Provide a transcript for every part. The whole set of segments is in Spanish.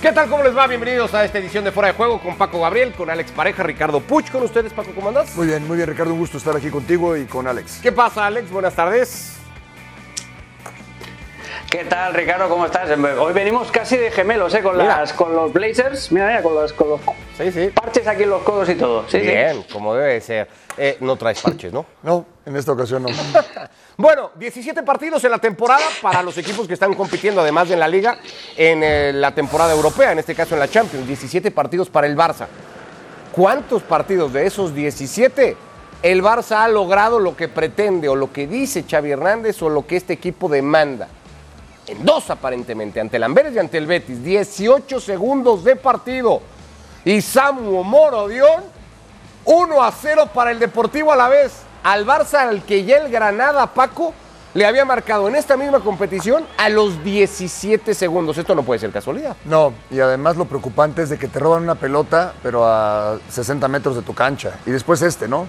¿Qué tal? ¿Cómo les va? Bienvenidos a esta edición de Fuera de Juego con Paco Gabriel, con Alex Pareja, Ricardo Puch. Con ustedes, Paco, ¿cómo andas? Muy bien, muy bien, Ricardo. Un gusto estar aquí contigo y con Alex. ¿Qué pasa, Alex? Buenas tardes. ¿Qué tal, Ricardo? ¿Cómo estás? Hoy venimos casi de gemelos, ¿eh? Con, las, con los Blazers. Mira, mira, con los, con los sí, sí. parches aquí en los codos y todo. Sí, Bien, como debe ser. Eh, no traes parches, ¿no? No, en esta ocasión no. bueno, 17 partidos en la temporada para los equipos que están compitiendo, además de en la Liga, en eh, la temporada europea, en este caso en la Champions. 17 partidos para el Barça. ¿Cuántos partidos de esos 17 el Barça ha logrado lo que pretende o lo que dice Xavi Hernández o lo que este equipo demanda? En dos aparentemente, ante el Amberes y ante el Betis. 18 segundos de partido. Y Samu Moro Dion, 1 a 0 para el Deportivo a la vez. Al Barça, al que ya el Granada, Paco, le había marcado en esta misma competición a los 17 segundos. Esto no puede ser casualidad. No, y además lo preocupante es de que te roban una pelota, pero a 60 metros de tu cancha. Y después este, ¿no?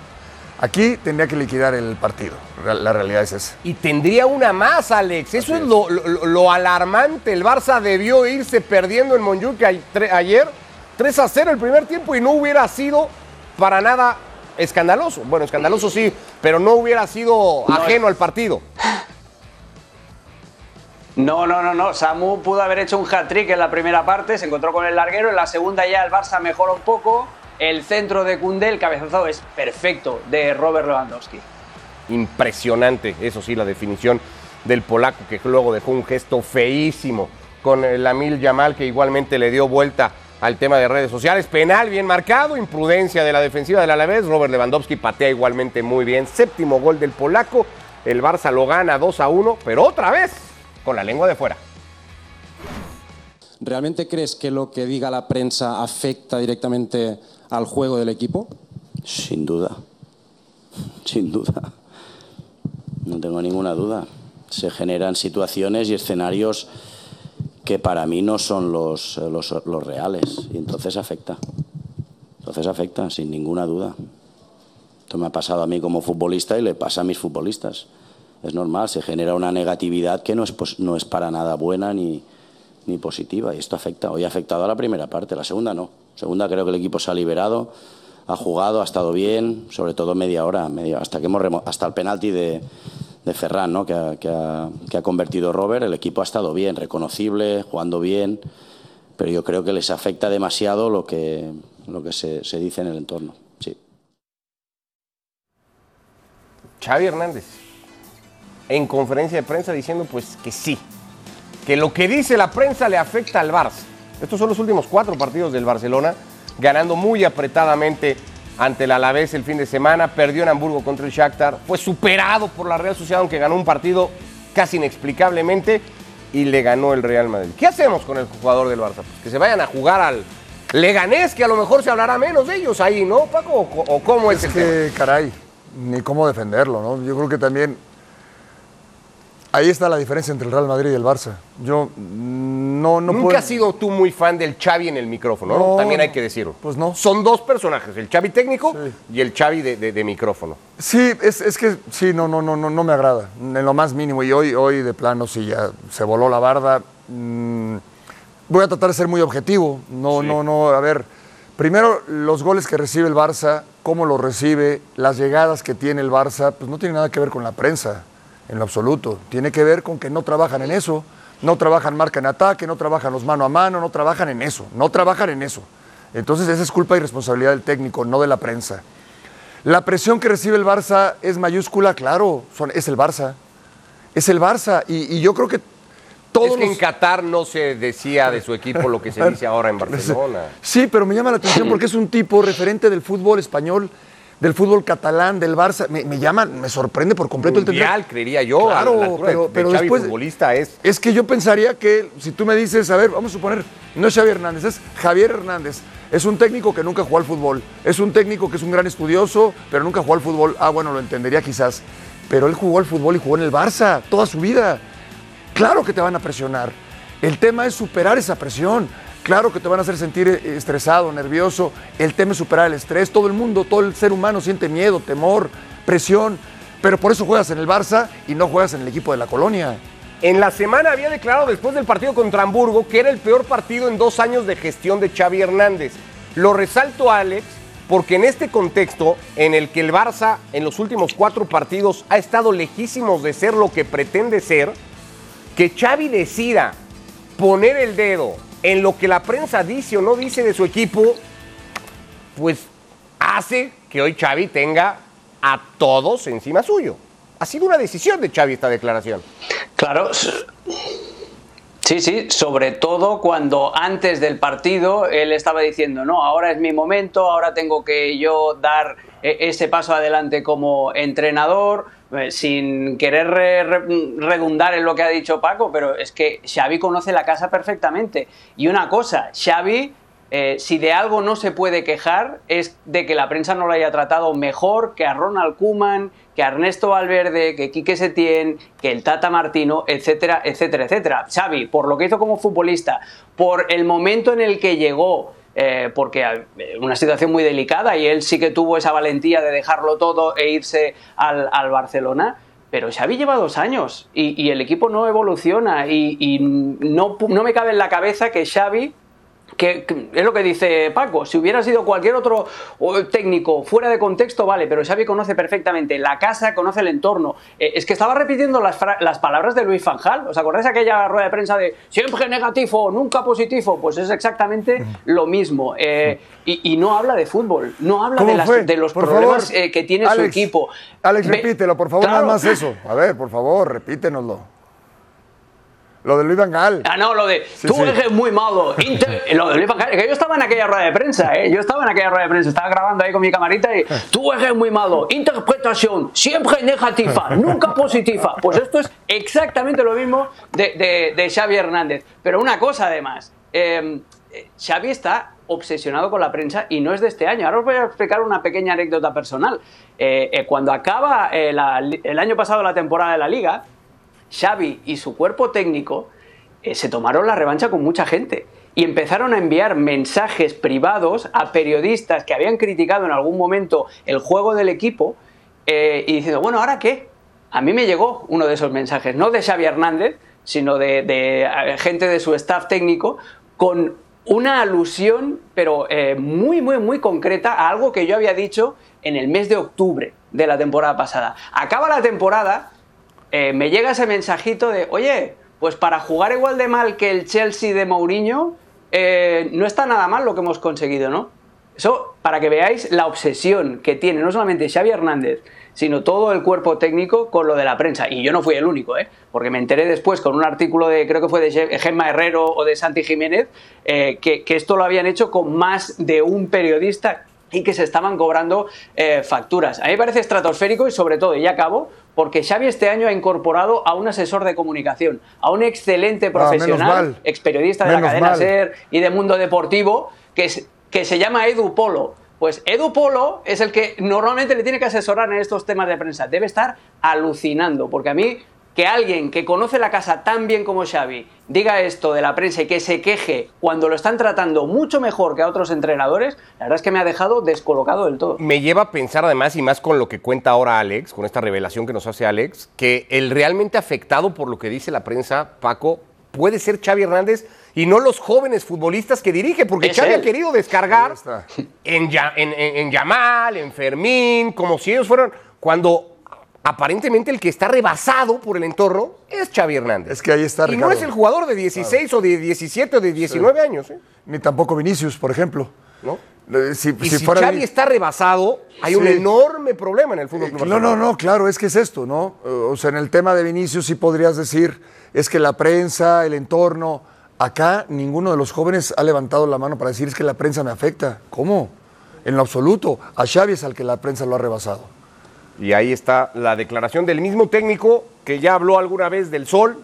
Aquí tendría que liquidar el partido. La realidad es esa. Y tendría una más, Alex. Eso es, lo, alarmante. El Barça debió irse perdiendo en Montjuic ayer 3 a 0 el primer tiempo y no hubiera sido para nada escandaloso. Bueno, escandaloso sí, pero no hubiera sido ajeno al partido. No, no, no, no. Samu pudo haber hecho un hat-trick en la primera parte, se encontró con el larguero. En la segunda ya el Barça mejoró un poco el centro de Cundé, el cabezazo es perfecto de Robert Lewandowski. Impresionante, eso sí, la definición del polaco que luego dejó un gesto feísimo con el Amil Yamal que igualmente le dio vuelta al tema de redes sociales. Penal bien marcado, imprudencia de la defensiva del Alavés. Robert Lewandowski patea igualmente muy bien. Séptimo gol del polaco. El Barça lo gana 2 a 1, pero otra vez con la lengua de fuera. ¿Realmente crees que lo que diga la prensa afecta directamente al juego del equipo? Sin duda, sin duda. No tengo ninguna duda. Se generan situaciones y escenarios que para mí no son los, los, reales y entonces afecta. Entonces afecta, sin ninguna duda. Esto me ha pasado a mí como futbolista y le pasa a mis futbolistas. Es normal, se genera una negatividad que no es, pues, no es para nada buena ni, ni positiva y esto afecta. Hoy ha afectado a la primera parte, la segunda no. Segunda, creo que el equipo se ha liberado, ha jugado, ha estado bien, sobre todo media hora, hasta que hemos hasta el penalti de, de Ferran, ¿no? que, ha, que, ha, convertido Robert. El equipo ha estado bien, reconocible, jugando bien, pero yo creo que les afecta demasiado lo que, lo que se, se dice en el entorno. Sí. Xavi Hernández, en conferencia de prensa diciendo pues que sí, que lo que dice la prensa le afecta al Barça. Estos son los últimos cuatro partidos del Barcelona, ganando muy apretadamente ante el Alavés el fin de semana, perdió en Hamburgo contra el Shakhtar, fue superado por la Real Sociedad, aunque ganó un partido casi inexplicablemente, y le ganó el Real Madrid. ¿Qué hacemos con el jugador del Barça? Pues que se vayan a jugar al Leganés, que a lo mejor se hablará menos de ellos ahí, ¿no, Paco? ¿O, cómo es, es que, caray, ni cómo defenderlo, ¿no? Yo creo que también Ahí está la diferencia entre el Real Madrid y el Barça. Yo no, no Nunca has sido tú muy fan del Xavi en el micrófono, ¿no? También hay que decirlo. Pues no. Son dos personajes, el Xavi técnico y el Xavi de, micrófono. Sí, es, que sí, no, no, no, no, no me agrada, en lo más mínimo. Y hoy, hoy de plano, sí, ya se voló la barda. Mm, voy a tratar de ser muy objetivo. No, no, no, a ver. Primero, los goles que recibe el Barça, cómo los recibe, las llegadas que tiene el Barça, pues no tiene nada que ver con la prensa en lo absoluto. Tiene que ver con que no trabajan en eso, no trabajan marca en ataque, no trabajan los mano a mano, no trabajan en eso, no trabajan en eso. Entonces esa es culpa y responsabilidad del técnico, no de la prensa. La presión que recibe el Barça es mayúscula, claro, son, es el Barça. Es el Barça. Y, yo creo que todos. Es que en Qatar no se decía de su equipo lo que se dice ahora en Barcelona. Sí, pero me llama la atención porque es un tipo referente del fútbol español del fútbol catalán, del Barça. Me, llama, me sorprende por completo Mundial, el creería yo. Claro, pero, pero después. futbolista es. Es que yo pensaría que si tú me dices, a ver, vamos a suponer, no es Xavi Hernández, es Javier Hernández. Es un técnico que nunca jugó al fútbol. Es un técnico que es un gran estudioso, pero nunca jugó al fútbol. Ah, bueno, lo entendería quizás. Pero él jugó al fútbol y jugó en el Barça toda su vida. Claro que te van a presionar. El tema es superar esa presión. Claro que te van a hacer sentir eh, estresado, nervioso. El tema es superar el estrés. Todo el mundo, todo el ser humano siente miedo, temor, presión. Pero por eso juegas en el Barça y no juegas en el equipo de la colonia. En la semana había declarado después del partido contra Hamburgo que era el peor partido en dos años de gestión de Xavi Hernández. Lo resalto, Alex, porque en este contexto en el que el Barça en los últimos cuatro partidos ha estado lejísimos de ser lo que pretende ser, que Xavi decida poner el dedo en lo que la prensa dice o no dice de su equipo, pues hace que hoy Xavi tenga a todos encima suyo. Ha sido una decisión de Xavi esta declaración. Claro. Sí, sí, sobre todo cuando antes del partido él estaba diciendo, no, ahora es mi momento, ahora tengo que yo dar ese paso adelante como entrenador, eh, sin querer redundar en lo que ha dicho Paco, pero es que Xavi conoce la casa perfectamente. Y una cosa, Xavi eh, si de algo no se puede quejar es de que la prensa no lo haya tratado mejor que a Ronald Kuman, que a Ernesto Valverde, que Quique Setién, que el Tata Martino, etcétera, etcétera, etcétera. Xavi, por lo que hizo como futbolista, por el momento en el que llegó, eh, porque porque una situación muy delicada y él sí que tuvo esa valentía de dejarlo todo e irse al, Barcelona. Pero Xavi lleva dos años y, el equipo no evoluciona y, y no, no me cabe en la cabeza que Xavi que, es lo que dice Paco, si hubiera sido cualquier otro técnico fuera de contexto, vale, pero Xavi conoce perfectamente la casa, conoce el entorno. Eh, es que estaba repitiendo las, las, palabras de Luis Fanjal, ¿os acordáis de aquella rueda de prensa de siempre negativo, nunca positivo? Pues es exactamente lo mismo. Eh, y, no habla de fútbol, no habla de, los problemas eh, que tiene su equipo. Alex, repítelo, por favor, nada más eso. A ver, por favor, repítenoslo. Lo de Luis Van Gaal. Ah, no, lo de tú eres muy malo. lo de Luis Van Gaal. Que yo estaba en aquella rueda de prensa, ¿eh? Yo estaba en aquella rueda de prensa, estaba grabando ahí con mi camarita y tú eres muy malo. Interpretación siempre negativa, nunca positiva. Pues esto es exactamente lo mismo de, de, Xavi Hernández. Pero una cosa además, eh, Xavi está obsesionado con la prensa y no es de este año. Ahora os voy a explicar una pequeña anécdota personal. Eh, eh, cuando acaba eh, el año pasado la temporada de la liga, Xavi y su cuerpo técnico eh, se tomaron la revancha con mucha gente y empezaron a enviar mensajes privados a periodistas que habían criticado en algún momento el juego del equipo eh, y diciendo, bueno, ¿ahora qué? A mí me llegó uno de esos mensajes, no de Xavi Hernández, sino de, eh, gente de su staff técnico, con una alusión, pero muy, muy, muy concreta a algo que yo había dicho en el mes de octubre de la temporada pasada. Acaba la temporada eh, me llega ese mensajito de, oye, pues para jugar igual de mal que el Chelsea de Mourinho, eh, no está nada mal lo que hemos conseguido, ¿no? Eso para que veáis la obsesión que tiene no solamente Xavi Hernández, sino todo el cuerpo técnico con lo de la prensa. Y yo no fui el único, ¿eh? porque me enteré después con un artículo de, creo que fue de Gemma Herrero o de Santi Jiménez, eh, que, esto lo habían hecho con más de un periodista y que se estaban cobrando facturas. A mí me parece estratosférico y sobre todo, y ya acabo, porque Xavi este año ha incorporado a un asesor de comunicación, a un excelente ah, profesional, ex periodista de la cadena SER y de Mundo Deportivo, que, que se llama Edu Polo. Pues Edu Polo es el que normalmente le tiene que asesorar en estos temas de prensa. Debe estar alucinando, porque a mí que alguien que conoce la casa tan bien como Xavi diga esto de la prensa y que se queje cuando lo están tratando mucho mejor que a otros entrenadores, la verdad es que me ha dejado descolocado del todo. Me lleva a pensar además, y más con lo que cuenta ahora Alex, con esta revelación que nos hace Alex, que el realmente afectado por lo que dice la prensa, Paco, puede ser Xavi Hernández y no los jóvenes futbolistas que dirige, porque Xavi ha querido descargar en, en, en Yamal, en Fermín, como si ellos fueran, cuando aparentemente el que está rebasado por el entorno es Xavi Hernández. Es que ahí está Y no es el jugador de 16 o de 17 o de 19 años. ¿eh? Ni tampoco Vinicius, por ejemplo. ¿No? Si, y si, Xavi está rebasado, hay un enorme problema en el fútbol. Eh, no, no, no, claro, es que es esto, ¿no? O sea, en el tema de Vinicius sí podrías decir, es que la prensa, el entorno, acá ninguno de los jóvenes ha levantado la mano para decir es que la prensa me afecta. ¿Cómo? En lo absoluto. A Xavi es al que la prensa lo ha rebasado. Y ahí está la declaración del mismo técnico que ya habló alguna vez del sol,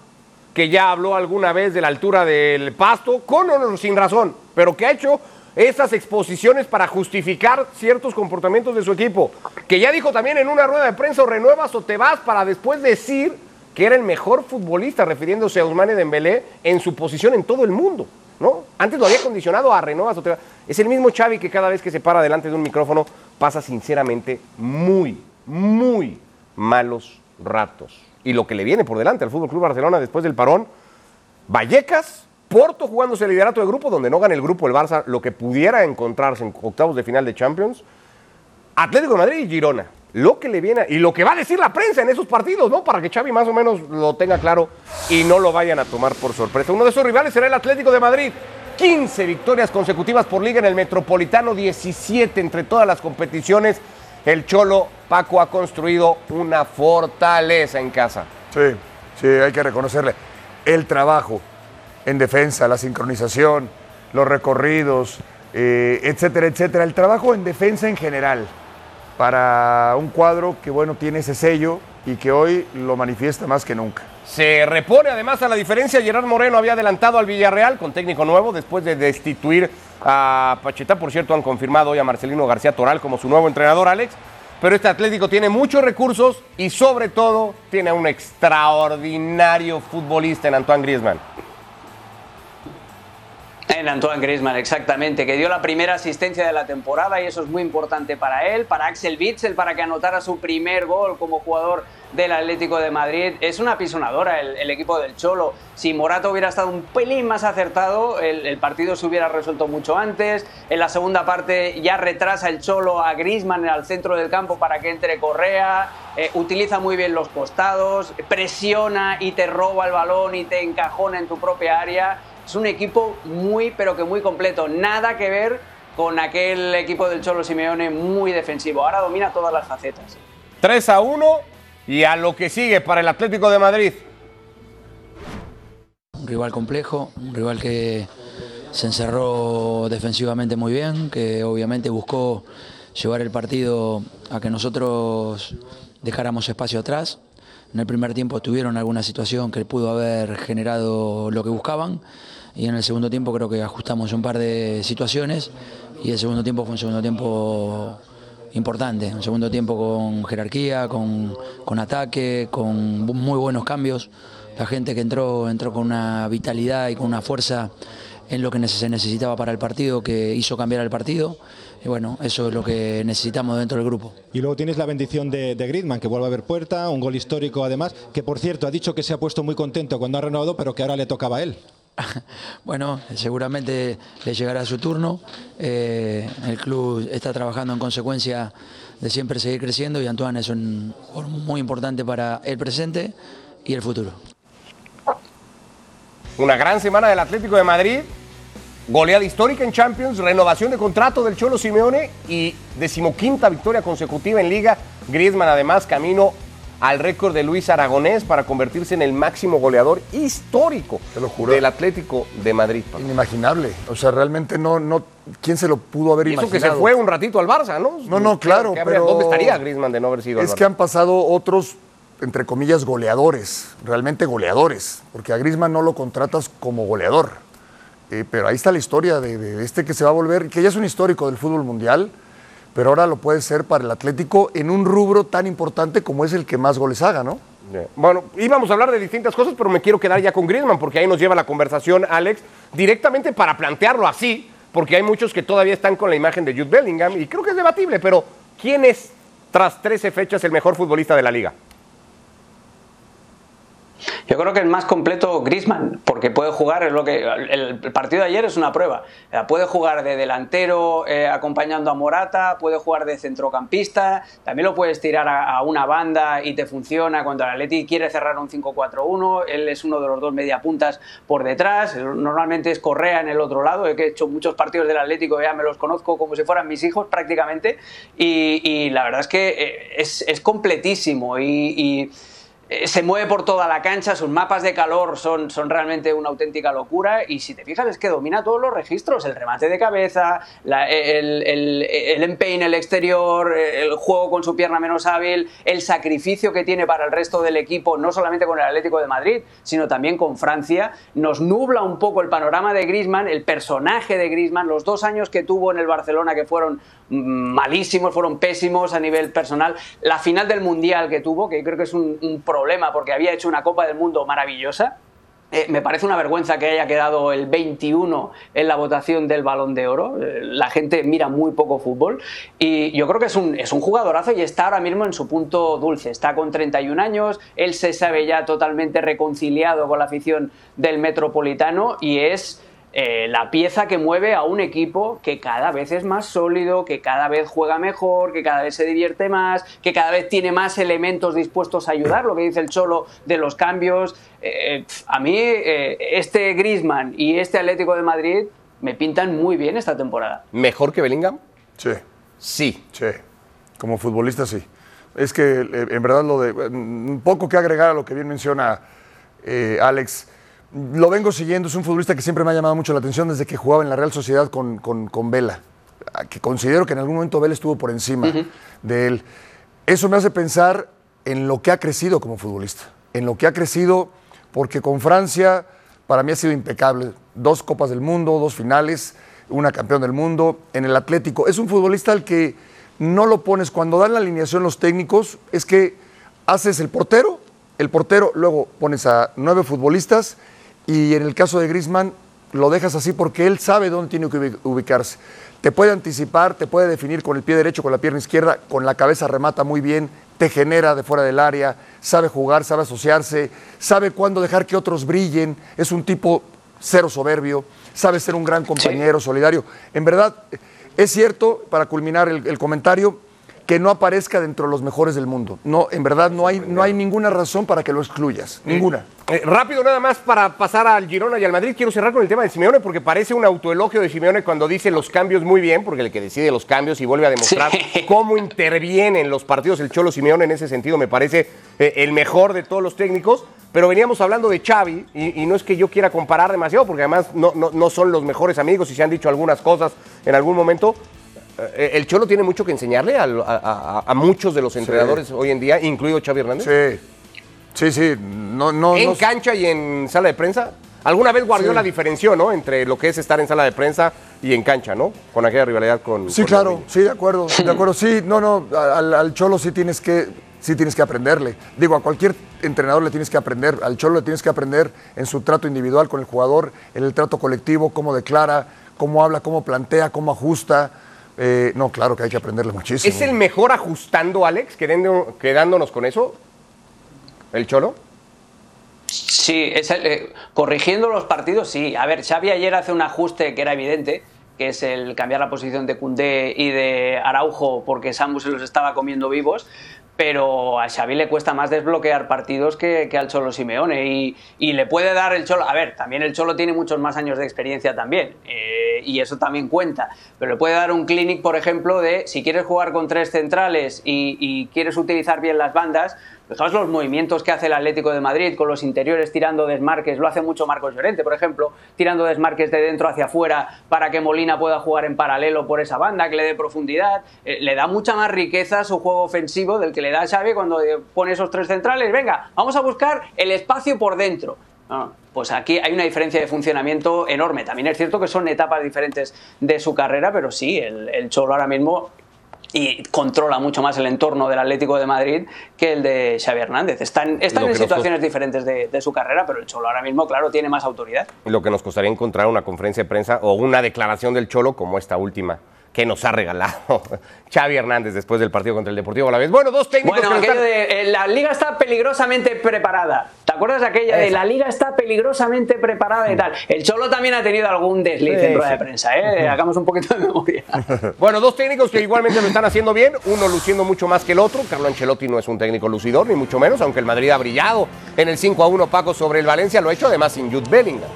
que ya habló alguna vez de la altura del pasto, con o sin razón, pero que ha hecho esas exposiciones para justificar ciertos comportamientos de su equipo, que ya dijo también en una rueda de prensa o renuevas o te vas para después decir que era el mejor futbolista, refiriéndose a Ousmane Dembélé en su posición en todo el mundo. ¿no? Antes lo había condicionado a renuevas o te vas. Es el mismo Xavi que cada vez que se para delante de un micrófono pasa sinceramente muy, muy malos ratos. y lo que le viene por delante al Fútbol Club Barcelona después del parón. Vallecas, Porto jugándose el liderato de grupo, donde no gana el grupo el Barça, lo que pudiera encontrarse en octavos de final de Champions. Atlético de Madrid y Girona. Lo que le viene y lo que va a decir la prensa en esos partidos, ¿no? Para que Xavi más o menos lo tenga claro y no lo vayan a tomar por sorpresa. Uno de esos rivales será el Atlético de Madrid. 15 victorias consecutivas por liga en el Metropolitano, 17 entre todas las competiciones. El Cholo Paco ha construido una fortaleza en casa. Sí, sí, hay que reconocerle. El trabajo en defensa, la sincronización, los recorridos, eh, etcétera, etcétera. El trabajo en defensa en general para un cuadro que, bueno, tiene ese sello y que hoy lo manifiesta más que nunca. Se repone además a la diferencia. Gerard Moreno había adelantado al Villarreal con técnico nuevo después de destituir a Pacheta. Por cierto, han confirmado hoy a Marcelino García Toral como su nuevo entrenador, Alex. Pero este Atlético tiene muchos recursos y sobre todo tiene a un extraordinario futbolista en Antoine Griezmann. En Antoine Griezmann, exactamente, que dio la primera asistencia de la temporada y eso es muy importante para él, para Axel Witzel, para que anotara su primer gol como jugador del Atlético de Madrid. Es una pisonadora el, equipo del Cholo. Si Morata hubiera estado un pelín más acertado, el, partido se hubiera resuelto mucho antes. En la segunda parte ya retrasa el Cholo a Griezmann al centro del campo para que entre Correa. Eh, utiliza muy bien los costados, presiona y te roba el balón y te encajona en tu propia área es un equipo muy, pero que muy completo. Nada que ver con aquel equipo del Cholo Simeone muy defensivo. Ahora domina todas las facetas. 3 a 1 y a lo que sigue para el Atlético de Madrid. Un rival complejo, un rival que se encerró defensivamente muy bien, que obviamente buscó llevar el partido a que nosotros dejáramos espacio atrás. En el primer tiempo tuvieron alguna situación que pudo haber generado lo que buscaban y en el segundo tiempo creo que ajustamos un par de situaciones y el segundo tiempo fue un segundo tiempo importante, un segundo tiempo con jerarquía, con, con ataque, con muy buenos cambios. La gente que entró entró con una vitalidad y con una fuerza en lo que se necesitaba para el partido, que hizo cambiar el partido. Y bueno, eso es lo que necesitamos dentro del grupo. Y luego tienes la bendición de, de Griezmann, que vuelve a ver puerta, un gol histórico además, que por cierto ha dicho que se ha puesto muy contento cuando ha renovado, pero que ahora le tocaba a él. Bueno, seguramente le llegará su turno. Eh, el club está trabajando en consecuencia de siempre seguir creciendo y Antoine es un muy importante para el presente y el futuro. Una gran semana del Atlético de Madrid, goleada histórica en Champions, renovación de contrato del Cholo Simeone y decimoquinta victoria consecutiva en Liga. Griezmann además camino al récord de Luis Aragonés para convertirse en el máximo goleador histórico del Atlético de Madrid. Inimaginable. O sea, realmente no, no, ¿quién se lo pudo haber imaginado? Eso que se fue un ratito al Barça, ¿no? No, no, claro. pero ¿Dónde estaría Griezmann de no haber sido Es que han pasado otros, entre comillas, goleadores, realmente goleadores, porque a Griezmann no lo contratas como goleador. Eh, pero ahí está la historia de, de este que se va a volver, que ya es un histórico del fútbol mundial pero ahora lo puede ser para el Atlético en un rubro tan importante como es el que más goles haga, ¿no? Bueno, íbamos a hablar de distintas cosas, pero me quiero quedar ya con Griezmann, porque ahí nos lleva la conversación, Alex, directamente para plantearlo así, porque hay muchos que todavía están con la imagen de Jude Bellingham, y creo que es debatible, pero ¿quién es, tras 13 fechas, el mejor futbolista de la liga? Yo creo que el más completo Grisman, porque puede jugar, es lo que el, partido de ayer es una prueba. Puede jugar de delantero eh, acompañando a Morata, puede jugar de centrocampista, también lo puedes tirar a, una banda y te funciona cuando el Atleti quiere cerrar un 5-4-1. Él es uno de los dos mediapuntas por detrás. Normalmente es Correa en el otro lado. He hecho muchos partidos del Atlético, ya me los conozco como si fueran mis hijos prácticamente. Y, la verdad es que eh, es, completísimo y eh, se mueve por toda la cancha, sus mapas de calor son, son realmente una auténtica locura y si te fijas es que domina todos los registros, el remate de cabeza, el, el, el, empeine, el exterior, el juego con su pierna menos hábil, el sacrificio que tiene para el resto del equipo, no solamente con el Atlético de Madrid, sino también con Francia, nos nubla un poco el panorama de Griezmann, el personaje de Griezmann, los dos años que tuvo en el Barcelona que fueron malísimos, fueron pésimos a nivel personal, la final del Mundial que tuvo, que creo que es un problema porque había hecho una Copa del Mundo maravillosa, Eh, me parece una vergüenza que haya quedado el 21 en la votación del balón de oro. Eh, la gente mira muy poco fútbol y yo creo que es un, es un jugadorazo y está ahora mismo en su punto dulce. Está con 31 años, él se sabe ya totalmente reconciliado con la afición del Metropolitano y es eh, la pieza que mueve a un equipo que cada vez es más sólido, que cada vez juega mejor, que cada vez se divierte más, que cada vez tiene más elementos dispuestos a ayudar, lo que dice el Cholo de los cambios. Eh, a mí eh, este Griezmann y este Atlético de Madrid me pintan muy bien esta temporada. ¿Mejor que Bellingham? Sí, Sí. sí. Como futbolista, sí. Es que en verdad lo de. Un poco que agregar a lo que bien menciona eh, Alex. Lo vengo siguiendo, es un futbolista que siempre me ha llamado mucho la atención desde que jugaba en la Real Sociedad con, con, con Vela. Que considero que en algún momento Vela estuvo por encima de él. Eso me hace pensar en lo que ha crecido como futbolista. En lo que ha crecido, porque con Francia para mí ha sido impecable. Dos Copas del Mundo, dos finales, una campeón del mundo. En el Atlético. Es un futbolista al que no lo pones cuando dan la alineación los técnicos, es que haces el portero, el portero, luego pones a nueve futbolistas y en el caso de Griezmann lo dejas así porque él sabe dónde tiene que ubi- ubicarse. Te puede anticipar, te puede definir con el pie derecho, con la pierna izquierda, con la cabeza remata muy bien, te genera de fuera del área, sabe jugar, sabe asociarse, sabe cuándo dejar que otros brillen, es un tipo cero soberbio, sabe ser un gran compañero, solidario. En verdad, es cierto, para culminar el, el comentario, que no aparezca dentro de los mejores del mundo. No, en verdad no hay, no hay ninguna razón para que lo excluyas, ninguna. Eh, rápido nada más para pasar al Girona y al Madrid. Quiero cerrar con el tema de Simeone porque parece un autoelogio de Simeone cuando dice los cambios muy bien, porque el que decide los cambios y vuelve a demostrar Sí. cómo interviene en los partidos el Cholo Simeone en ese sentido me parece eh, el mejor de todos los técnicos. Pero veníamos hablando de Xavi y, y no es que yo quiera comparar demasiado porque además no, no, no son los mejores amigos y se han dicho algunas cosas en algún momento. Eh, el Cholo tiene mucho que enseñarle a, a- a muchos de los entrenadores hoy en día, incluido Xavi Hernández. Sí, sí, sí. No, no, en no- cancha y en sala de prensa. Alguna vez Guardiola diferenció, ¿no? Entre lo que es estar en sala de prensa y en cancha, ¿no? Con aquella rivalidad con. Sí, con claro, sí, de acuerdo, de acuerdo. Sí, no, no, al, al Cholo sí tienes que, sí tienes que aprenderle. Digo, a cualquier entrenador le tienes que aprender, al Cholo le tienes que aprender en su trato individual con el jugador, en el trato colectivo, cómo declara, cómo habla, cómo plantea, cómo ajusta. Eh, no, claro que hay que aprenderle muchísimo. ¿Es el mejor ajustando, Alex, quedando- quedándonos con eso? ¿El Cholo? Sí, es el- eh, corrigiendo los partidos, sí. A ver, Xavi ayer hace un ajuste que era evidente, que es el cambiar la posición de Cundé y de Araujo porque Samu se los estaba comiendo vivos. Pero a Xavi le cuesta más desbloquear partidos que, que al Cholo Simeone. Y, y le puede dar el Cholo. A ver, también el Cholo tiene muchos más años de experiencia también. eh, y eso también cuenta. Pero le puede dar un clinic, por ejemplo, de si quieres jugar con tres centrales y, y quieres utilizar bien las bandas, Fijaos los movimientos que hace el Atlético de Madrid con los interiores tirando desmarques, lo hace mucho Marcos Llorente, por ejemplo, tirando desmarques de dentro hacia afuera para que Molina pueda jugar en paralelo por esa banda, que le dé profundidad. Eh, le da mucha más riqueza su juego ofensivo del que le da Xavi cuando eh, pone esos tres centrales. Venga, vamos a buscar el espacio por dentro. Ah, pues aquí hay una diferencia de funcionamiento enorme. También es cierto que son etapas diferentes de su carrera, pero sí, el, el Cholo ahora mismo y controla mucho más el entorno del Atlético de Madrid que el de Xavi Hernández. Están, están en nos situaciones diferentes de, de su carrera, pero el Cholo ahora mismo, claro, tiene más autoridad. Lo que nos costaría encontrar una conferencia de prensa o una declaración del Cholo como esta última que nos ha regalado Xavi Hernández después del partido contra el Deportivo Alavés. Bueno, dos técnicos Bueno, que están- de eh, la liga está peligrosamente preparada. ¿Te acuerdas de aquella de Esa. la liga está peligrosamente preparada y tal? El Cholo también ha tenido algún desliz Sí, en rueda sí. de prensa, ¿eh? Hagamos un poquito de memoria. Bueno, dos técnicos que igualmente lo están haciendo bien, uno luciendo mucho más que el otro. Carlo Ancelotti no es un técnico lucidor, ni mucho menos, aunque el Madrid ha brillado en el 5 a 1 Paco sobre el Valencia, lo ha hecho además sin Jude Bellingham.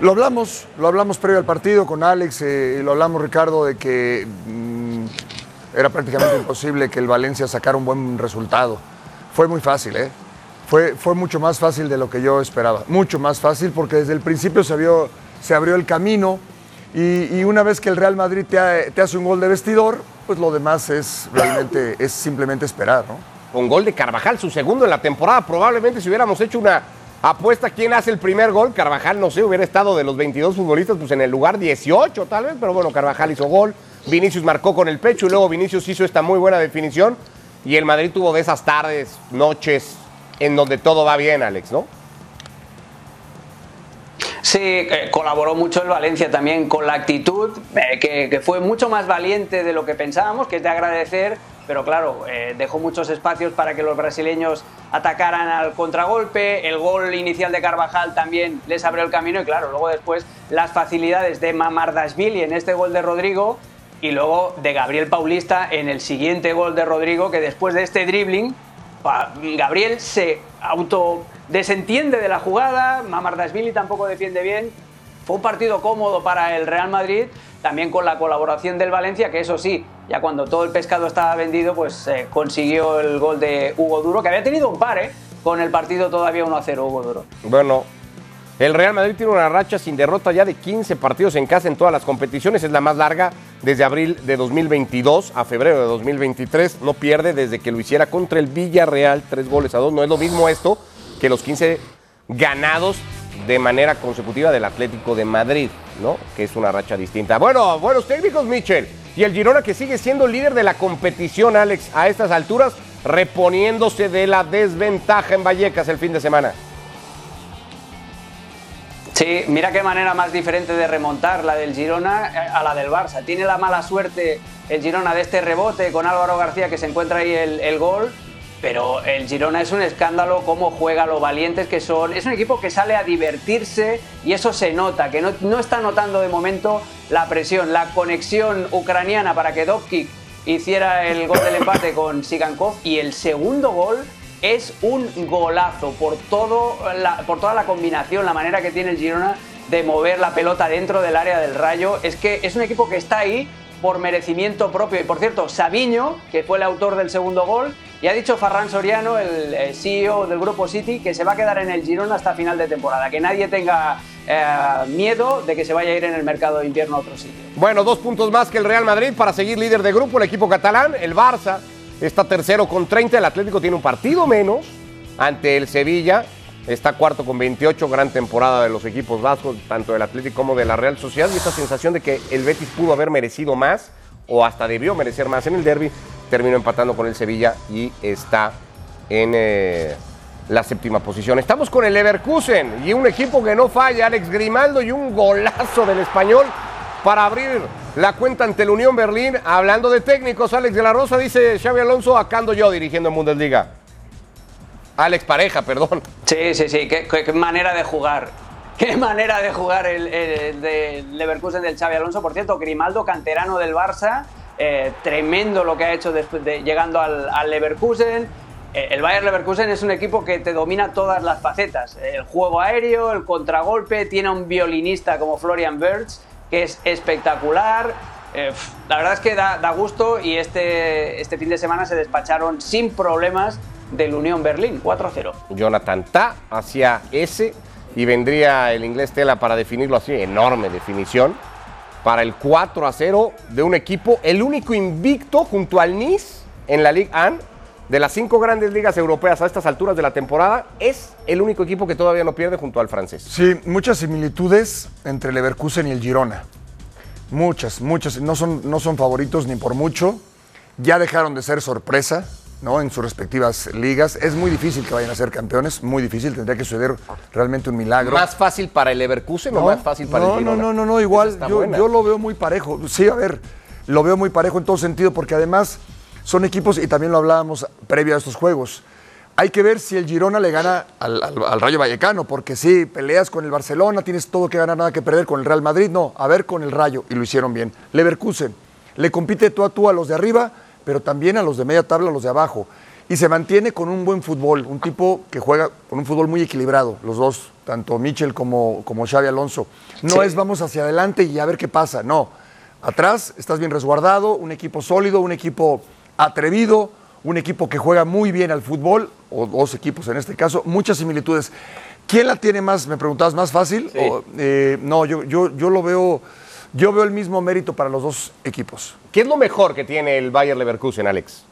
Lo hablamos, lo hablamos previo al partido con Alex, eh, y lo hablamos Ricardo de que mm, era prácticamente imposible que el Valencia sacara un buen resultado. Fue muy fácil, ¿eh? Fue, fue mucho más fácil de lo que yo esperaba, mucho más fácil porque desde el principio se, vio, se abrió el camino y, una vez que el Real Madrid te, te hace un gol de vestidor, pues lo demás es realmente, es simplemente esperar, ¿no? Con gol de Carvajal, su segundo en la temporada. Probablemente si hubiéramos hecho una apuesta quién hace el primer gol, Carvajal, no sé, hubiera estado de los 22 futbolistas pues en el lugar 18 tal vez, pero bueno, Carvajal hizo gol, Vinicius marcó con el pecho y luego Vinicius hizo esta muy buena definición y el Madrid tuvo de esas tardes, noches en donde todo va bien, Alex, ¿no? Sí, eh, colaboró mucho el Valencia también con la actitud, eh, que, que fue mucho más valiente de lo que pensábamos, que es de agradecer, pero claro, eh, dejó muchos espacios para que los brasileños atacaran al contragolpe, el gol inicial de Carvajal también les abrió el camino y claro, luego después las facilidades de Mamardashvili en este gol de Rodrigo y luego de Gabriel Paulista en el siguiente gol de Rodrigo, que después de este dribbling, Gabriel se auto desentiende de la jugada, Mamardashvili tampoco defiende bien, fue un partido cómodo para el Real Madrid, también con la colaboración del Valencia, que eso sí, ya cuando todo el pescado estaba vendido, pues eh, consiguió el gol de Hugo Duro, que había tenido un par, ¿eh? Con el partido todavía 1-0 Hugo Duro. Bueno, el Real Madrid tiene una racha sin derrota ya de 15 partidos en casa en todas las competiciones. Es la más larga desde abril de 2022 a febrero de 2023. No pierde desde que lo hiciera contra el Villarreal, tres goles a dos. No es lo mismo esto que los 15 ganados de manera consecutiva del Atlético de Madrid, ¿no? Que es una racha distinta. Bueno, buenos técnicos, Michel. Y el Girona que sigue siendo líder de la competición, Alex, a estas alturas, reponiéndose de la desventaja en Vallecas el fin de semana. Sí, mira qué manera más diferente de remontar la del Girona eh, a la del Barça. Tiene la mala suerte el Girona de este rebote con Álvaro García que se encuentra ahí el, el gol, pero el Girona es un escándalo cómo juega, lo valientes que son. Es un equipo que sale a divertirse y eso se nota, que no, no está notando de momento la presión, la conexión ucraniana para que Dovkik hiciera el gol del empate con Sigankov y el segundo gol es un golazo por, todo la- por toda la combinación, la manera que tiene el Girona de mover la pelota dentro del área del Rayo. Es que es un equipo que está ahí por merecimiento propio. Y por cierto, Sabiño, que fue el autor del segundo gol, y ha dicho Ferran Soriano, el CEO del Grupo City, que se va a quedar en el Girona hasta final de temporada. Que nadie tenga eh, miedo de que se vaya a ir en el mercado de invierno a otro sitio. Bueno, dos puntos más que el Real Madrid para seguir líder de grupo, el equipo catalán, el Barça está tercero con 30, el Atlético tiene un partido menos ante el Sevilla, está cuarto con 28, gran temporada de los equipos vascos, tanto del Atlético como de la Real Sociedad, y esta sensación de que el Betis pudo haber merecido más, o hasta debió merecer más en el derby, terminó empatando con el Sevilla y está en eh, la séptima posición. Estamos con el Leverkusen y un equipo que no falla, Alex Grimaldo y un golazo del español para abrir la cuenta ante el Unión Berlín. Hablando de técnicos, Alex de la Rosa dice Xavi Alonso, acá ando yo dirigiendo en Bundesliga. Alex Pareja, perdón. Sí, sí, sí, qué, manera de jugar. Qué manera de jugar el, Leverkusen del Xavi Alonso. Por cierto, Grimaldo, canterano del Barça, eh, tremendo lo que ha hecho después de llegando al, Leverkusen. Eh, el Bayern Leverkusen es un equipo que te domina todas las facetas. El juego aéreo, el contragolpe, tiene un violinista como Florian Wirtz, que es espectacular. Eh, la verdad es que da, da gusto y este, este fin de semana se despacharon sin problemas del Unión Berlín, 4-0. Jonathan Ta hacia ese y vendría el inglés Tela para definirlo así, enorme definición, para el 4 a 0 de un equipo, el único invicto junto al Nice en la Ligue 1 de las cinco grandes ligas europeas a estas alturas de la temporada, es el único equipo que todavía no pierde junto al francés. Sí, muchas similitudes entre Leverkusen y el Girona. Muchas, muchas. No son, no son favoritos ni por mucho. Ya dejaron de ser sorpresa ¿no? en sus respectivas ligas. Es muy difícil que vayan a ser campeones, muy difícil. Tendría que suceder realmente un milagro. ¿Más fácil para el Leverkusen o más fácil para no, el Girona? No, no, no, no, igual. Yo, lo veo muy parejo. Sí, a ver, lo veo muy parejo en todo sentido, porque además son equipos, y también lo hablábamos previo a estos juegos. Hay que ver si el Girona le gana al, al- al Rayo Vallecano, porque sí, peleas con el Barcelona, tienes todo que ganar, nada que perder con el Real Madrid. No, a ver con el Rayo, y lo hicieron bien. Leverkusen le compite tú a tú a los de arriba, pero también a los de media tabla, a los de abajo. Y se mantiene con un buen fútbol, un tipo que juega con un fútbol muy equilibrado, los dos, tanto Michel como, como Xavi Alonso. No Sí. es vamos hacia adelante y a ver qué pasa, no. Atrás estás bien resguardado, un equipo sólido, un equipo atrevido, un equipo que juega muy bien al fútbol, o dos equipos en este caso, muchas similitudes. ¿Quién la tiene más, me preguntabas, más fácil? O, eh, no, yo, yo, yo lo veo, yo veo el mismo mérito para los dos equipos. ¿Qué es lo mejor que tiene el Bayer Leverkusen, Alex?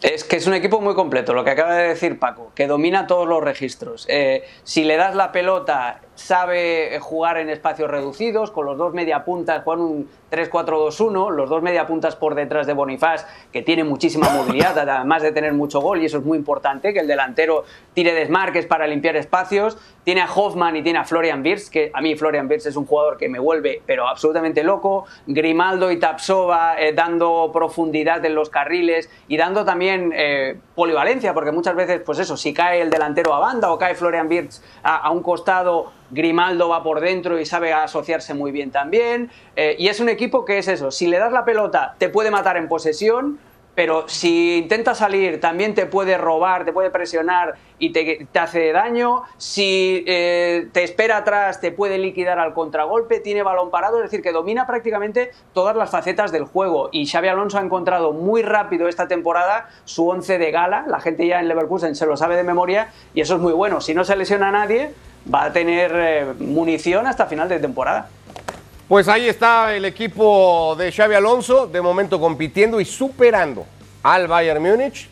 Es que es un equipo muy completo, lo que acaba de decir Paco, que domina todos los registros. Eh, si le das la pelota, sabe eh, jugar en espacios reducidos, con los dos mediapuntas, juegan un 3-4-2-1, los dos mediapuntas por detrás de Bonifaz, que tiene muchísima movilidad, además de tener mucho gol, y eso es muy importante, que el delantero tire desmarques para limpiar espacios. Tiene a Hoffman y tiene a Florian Wirtz, que a mí Florian Wirtz es un jugador que me vuelve, pero absolutamente loco. Grimaldo y Tapsova eh, dando profundidad en los carriles y dando también eh, polivalencia, porque muchas veces, pues eso, si cae el delantero a banda o cae Florian Wirtz a, a un costado, Grimaldo va por dentro y sabe asociarse muy bien también. Eh, y es un equipo que es eso, si le das la pelota te puede matar en posesión, pero si intenta salir también te puede robar, te puede presionar y te, hace daño. Si eh, te espera atrás te puede liquidar al contragolpe, tiene balón parado, es decir, que domina prácticamente todas las facetas del juego. Y Xavi Alonso ha encontrado muy rápido esta temporada su once de gala, la gente ya en Leverkusen se lo sabe de memoria y eso es muy bueno. Si no se lesiona a nadie, va a tener eh, munición hasta final de temporada. Pues ahí está el equipo de Xavi Alonso, de momento compitiendo y superando al Bayern Múnich.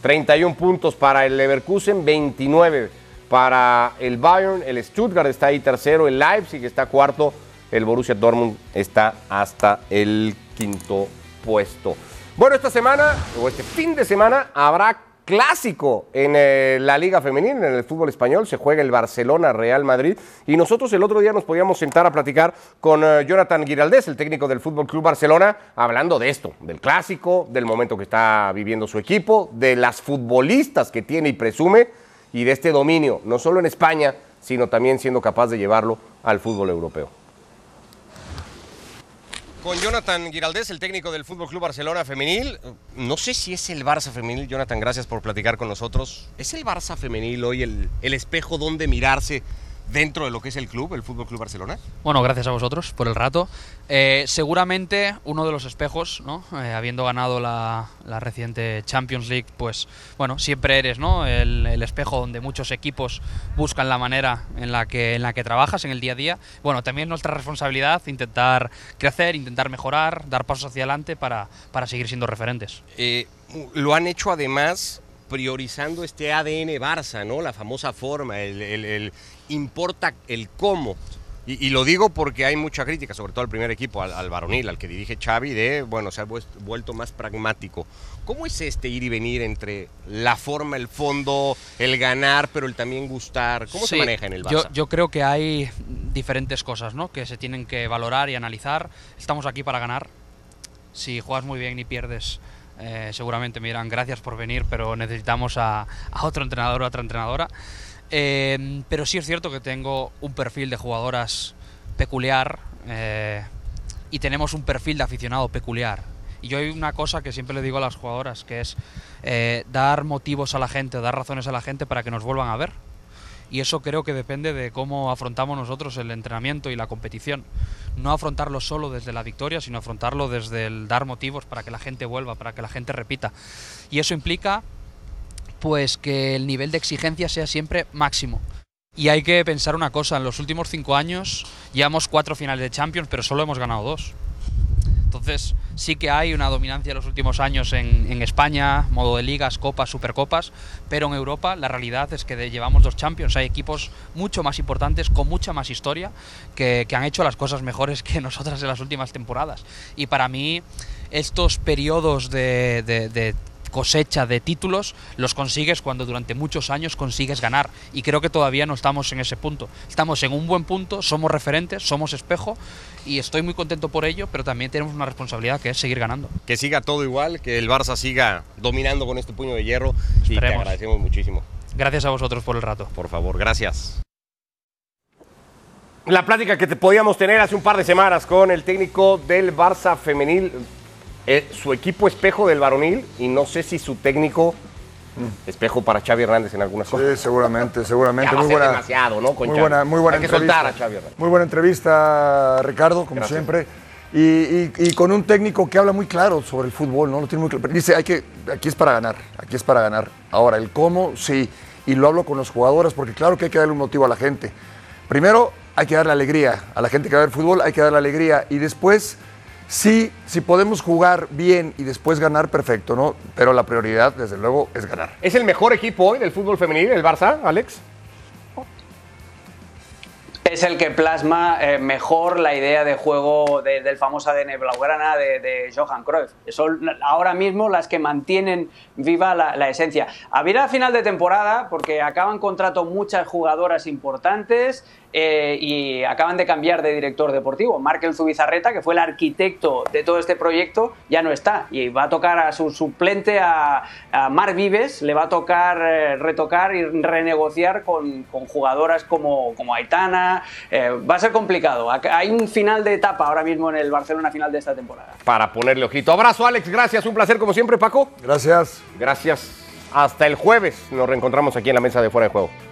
31 puntos para el Leverkusen, 29 para el Bayern, el Stuttgart está ahí tercero, el Leipzig está cuarto, el Borussia Dortmund está hasta el quinto puesto. Bueno, esta semana, o este fin de semana, habrá clásico en eh, la Liga Femenina, en el fútbol español. Se juega el Barcelona-Real Madrid. Y nosotros el otro día nos podíamos sentar a platicar con eh, Jonathan Giraldés, el técnico del Fútbol Club Barcelona, hablando de esto, del clásico, del momento que está viviendo su equipo, de las futbolistas que tiene y presume, y de este dominio, no solo en España, sino también siendo capaz de llevarlo al fútbol europeo. Con Jonathan Giraldés, el técnico del Fútbol Club Barcelona Femenil. No sé si es el Barça Femenil, Jonathan, gracias por platicar con nosotros. ¿Es el Barça Femenil hoy el, el espejo donde mirarse dentro de lo que es el club, el Fútbol Club Barcelona? Bueno, gracias a vosotros por el rato. Eh, seguramente uno de los espejos, ¿no? Eh, habiendo ganado la, la, reciente Champions League, pues bueno, siempre eres ¿no? El, el, espejo donde muchos equipos buscan la manera en la, que, en la que trabajas en el día a día. Bueno, también nuestra responsabilidad intentar crecer, intentar mejorar, dar pasos hacia adelante para, para seguir siendo referentes. Eh, lo han hecho además priorizando este ADN Barça, ¿no? La famosa forma, el, el, el importa el cómo. Y, y, lo digo porque hay mucha crítica, sobre todo al primer equipo, al, al, varonil, al que dirige Xavi, de, bueno, se ha vuelto más pragmático. ¿Cómo es este ir y venir entre la forma, el fondo, el ganar, pero el también gustar? ¿Cómo sí, se maneja en el Barça? Yo, yo, creo que hay diferentes cosas, ¿no? Que se tienen que valorar y analizar. Estamos aquí para ganar. Si juegas muy bien y pierdes, eh, seguramente me dirán gracias por venir, pero necesitamos a, a otro entrenador o otra entrenadora. Eh, pero sí es cierto que tengo un perfil de jugadoras peculiar eh, y tenemos un perfil de aficionado peculiar. Y yo hay una cosa que siempre le digo a las jugadoras, que es eh, dar motivos a la gente, dar razones a la gente para que nos vuelvan a ver. Y eso creo que depende de cómo afrontamos nosotros el entrenamiento y la competición. No afrontarlo solo desde la victoria, sino afrontarlo desde el dar motivos para que la gente vuelva, para que la gente repita. Y eso implica pues que el nivel de exigencia sea siempre máximo. Y hay que pensar una cosa, en los últimos cinco años llevamos cuatro finales de Champions, pero solo hemos ganado dos. Entonces sí que hay una dominancia en los últimos años en, España, modo de ligas, copas, supercopas, pero en Europa la realidad es que llevamos dos Champions. Hay equipos mucho más importantes, con mucha más historia, que, han hecho las cosas mejores que nosotras en las últimas temporadas. Y para mí estos periodos de cosecha de títulos los consigues cuando durante muchos años consigues ganar. Y creo que todavía no estamos en ese punto. Estamos en un buen punto, somos referentes, somos espejo y estoy muy contento por ello, pero también tenemos una responsabilidad que es seguir ganando. Que siga todo igual, que el Barça siga dominando con este puño de hierro Esperemos. y te agradecemos muchísimo. Gracias a vosotros por el rato. Por favor, gracias. La plática que te podíamos tener hace un par de semanas con el técnico del Barça femenil eh, su equipo espejo del varonil y no sé si su técnico mm. espejo para Xavi Hernández en algunas cosas. Sí, seguramente, seguramente. muy buena, demasiado, ¿no? Con muy buena, muy buena Hay entrevista. que soltar a Xavi Hernández. Muy buena entrevista, Ricardo, como Gracias. siempre. Y, y, y, con un técnico que habla muy claro sobre el fútbol, ¿no? Lo tiene muy claro. Dice, hay que, aquí es para ganar, aquí es para ganar. Ahora, el cómo, sí. Y lo hablo con los jugadores, porque claro que hay que darle un motivo a la gente. Primero, hay que darle alegría. A la gente que va a ver fútbol hay que darle alegría. Y después Sí, si podemos jugar bien y después ganar, perfecto, ¿no? Pero la prioridad, desde luego, es ganar. ¿Es el mejor equipo hoy del fútbol femenil, el Barça, Alex? es el que plasma eh, mejor la idea de juego de- del famoso ADN Blaugrana de, de Johan Cruyff. Son ahora mismo las que mantienen viva la, la esencia. Había final de temporada porque acaban contrato muchas jugadoras importantes eh, y acaban de cambiar de director deportivo. Markel Zubizarreta, que fue el arquitecto de todo este proyecto, ya no está y va a tocar a su suplente, a, a Mar Vives, le va a tocar eh, retocar y renegociar con, con jugadoras como, como Aitana. Eh, va a ser complicado. Hay un final de etapa ahora mismo en el Barcelona final de esta temporada. Para ponerle ojito. Abrazo, Alex. Gracias. Un placer como siempre, Paco. Gracias. Gracias. Hasta el jueves nos reencontramos aquí en la mesa de Fuera de Juego.